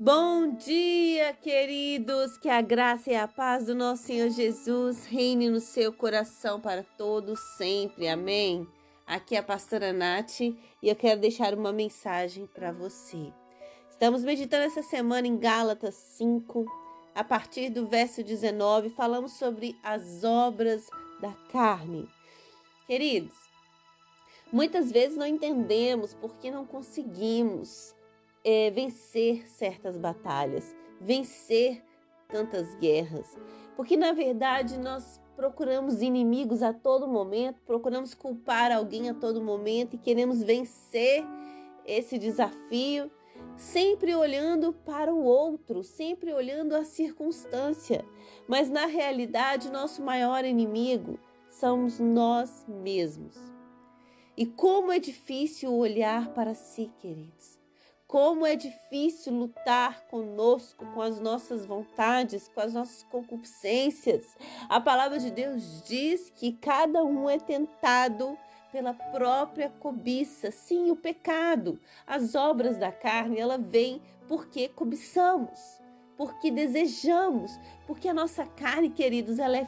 Bom dia, queridos! Que a graça e a paz do nosso Senhor Jesus reine no seu coração para todos sempre. Amém. Aqui é a pastora Nath e eu quero deixar uma mensagem para você. Estamos meditando essa semana em Gálatas 5, a partir do verso 19, falamos sobre as obras da carne. Queridos, muitas vezes não entendemos porque não conseguimos é, vencer certas batalhas, vencer tantas guerras. Porque na verdade nós procuramos inimigos a todo momento, procuramos culpar alguém a todo momento e queremos vencer esse desafio, sempre olhando para o outro, sempre olhando a circunstância. Mas na realidade, nosso maior inimigo somos nós mesmos. E como é difícil olhar para si, queridos. Como é difícil lutar conosco, com as nossas vontades, com as nossas concupiscências. A palavra de Deus diz que cada um é tentado pela própria cobiça. Sim, o pecado, as obras da carne, ela vem porque cobiçamos, porque desejamos, porque a nossa carne, queridos, ela é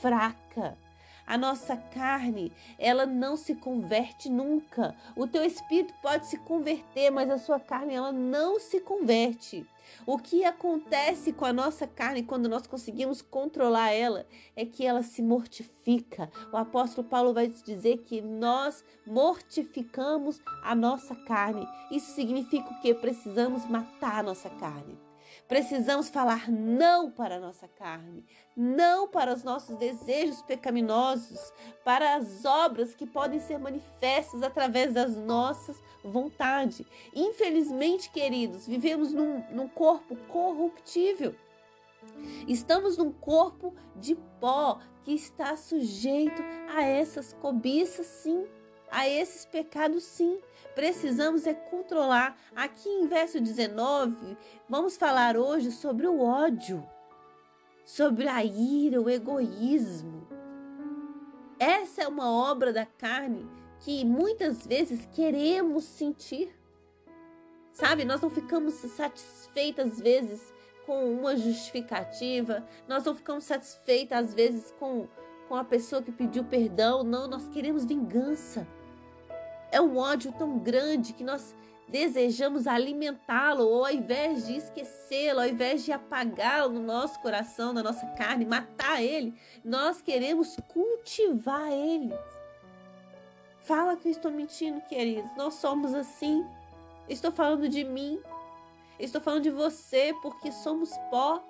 fraca. A nossa carne, ela não se converte nunca. O teu espírito pode se converter, mas a sua carne, ela não se converte. O que acontece com a nossa carne quando nós conseguimos controlar ela é que ela se mortifica. O apóstolo Paulo vai dizer que nós mortificamos a nossa carne. Isso significa o que? Precisamos matar a nossa carne. Precisamos falar não para a nossa carne, não para os nossos desejos pecaminosos, para as obras que podem ser manifestas através das nossas vontades. Infelizmente, queridos, vivemos num, num corpo corruptível. Estamos num corpo de pó que está sujeito a essas cobiças, sim a esses pecados, sim. Precisamos é controlar. Aqui em verso 19, vamos falar hoje sobre o ódio, sobre a ira, o egoísmo. Essa é uma obra da carne que muitas vezes queremos sentir. Sabe, nós não ficamos satisfeitas às vezes com uma justificativa, nós não ficamos satisfeitas às vezes com, com a pessoa que pediu perdão, não, nós queremos vingança. É um ódio tão grande que nós desejamos alimentá-lo, ou ao invés de esquecê-lo, ao invés de apagá-lo no nosso coração, na nossa carne, matar ele, nós queremos cultivar ele. Fala que eu estou mentindo, queridos. Nós somos assim. Estou falando de mim. Estou falando de você, porque somos pó.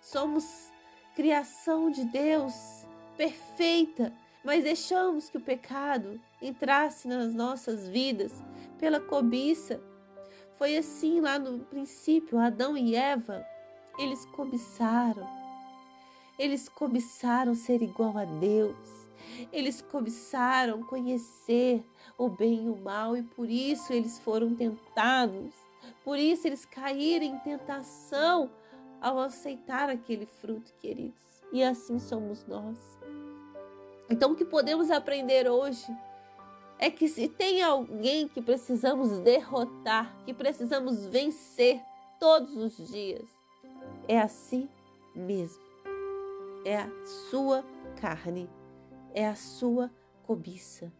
Somos criação de Deus, perfeita mas deixamos que o pecado entrasse nas nossas vidas pela cobiça. Foi assim lá no princípio, Adão e Eva, eles cobiçaram. Eles cobiçaram ser igual a Deus. Eles cobiçaram conhecer o bem e o mal e por isso eles foram tentados. Por isso eles caíram em tentação ao aceitar aquele fruto, queridos. E assim somos nós. Então, o que podemos aprender hoje é que se tem alguém que precisamos derrotar, que precisamos vencer todos os dias, é a si mesmo. É a sua carne, é a sua cobiça.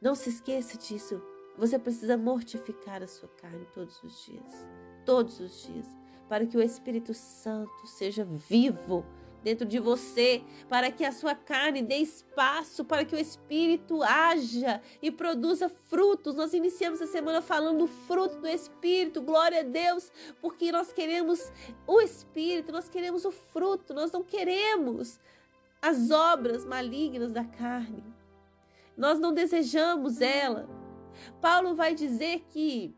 Não se esqueça disso. Você precisa mortificar a sua carne todos os dias, todos os dias, para que o Espírito Santo seja vivo dentro de você, para que a sua carne dê espaço para que o Espírito haja e produza frutos. Nós iniciamos a semana falando do fruto do Espírito, glória a Deus, porque nós queremos o Espírito, nós queremos o fruto, nós não queremos as obras malignas da carne. Nós não desejamos ela. Paulo vai dizer que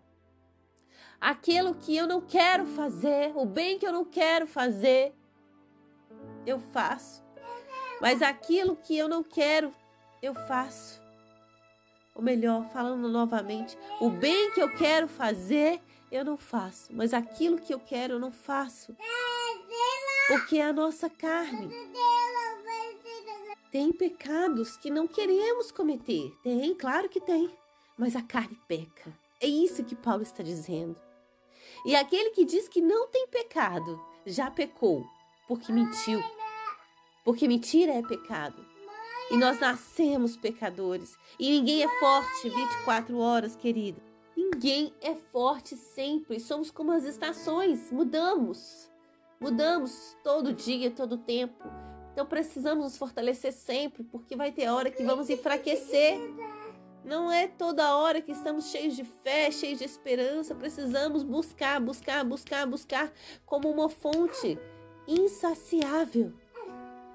aquilo que eu não quero fazer, o bem que eu não quero fazer, eu faço. Mas aquilo que eu não quero, eu faço. Ou melhor, falando novamente, o bem que eu quero fazer, eu não faço. Mas aquilo que eu quero, eu não faço. Porque é a nossa carne. Tem pecados que não queremos cometer. Tem, claro que tem. Mas a carne peca. É isso que Paulo está dizendo. E aquele que diz que não tem pecado, já pecou, porque mentiu. Porque mentira é pecado. E nós nascemos pecadores. E ninguém é forte 24 horas, querido. Ninguém é forte sempre. Somos como as estações, mudamos. Mudamos todo dia, todo tempo. Então precisamos nos fortalecer sempre, porque vai ter hora que vamos enfraquecer. Não é toda hora que estamos cheios de fé, cheios de esperança. Precisamos buscar, buscar, buscar, buscar como uma fonte insaciável.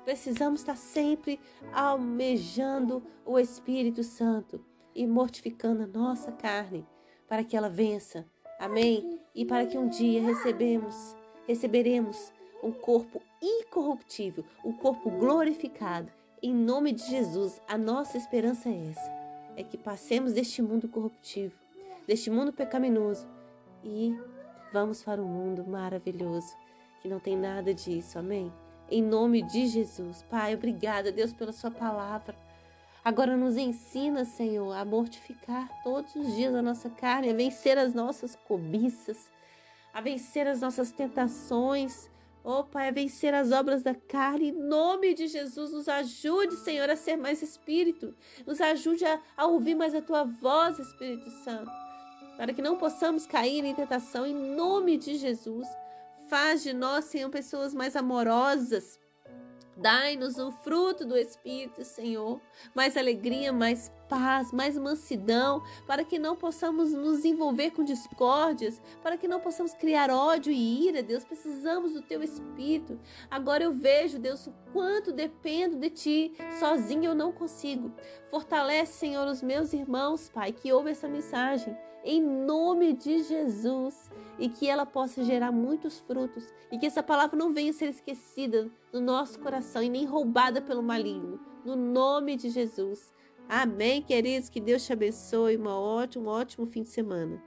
Precisamos estar sempre almejando o Espírito Santo e mortificando a nossa carne para que ela vença. Amém? E para que um dia recebemos, receberemos um corpo incorruptível, um corpo glorificado. Em nome de Jesus, a nossa esperança é essa: é que passemos deste mundo corruptível, deste mundo pecaminoso e vamos para um mundo maravilhoso que não tem nada disso. Amém? Em nome de Jesus, Pai, obrigada, Deus, pela Sua palavra. Agora nos ensina, Senhor, a mortificar todos os dias a nossa carne, a vencer as nossas cobiças, a vencer as nossas tentações, Oh, Pai, a vencer as obras da carne, em nome de Jesus, nos ajude, Senhor, a ser mais espírito, nos ajude a, a ouvir mais a tua voz, Espírito Santo, para que não possamos cair em tentação, em nome de Jesus. Faz de nós, Senhor, pessoas mais amorosas, Dai-nos o fruto do Espírito, Senhor, mais alegria, mais paz, mais mansidão, para que não possamos nos envolver com discórdias, para que não possamos criar ódio e ira, Deus. Precisamos do Teu Espírito. Agora eu vejo, Deus, o quanto dependo de Ti. Sozinho eu não consigo. Fortalece, Senhor, os meus irmãos, Pai, que ouvem essa mensagem em nome de Jesus e que ela possa gerar muitos frutos e que essa palavra não venha ser esquecida no nosso coração e nem roubada pelo maligno. No nome de Jesus. Amém, queridos. Que Deus te abençoe. Uma ótima, um ótimo fim de semana.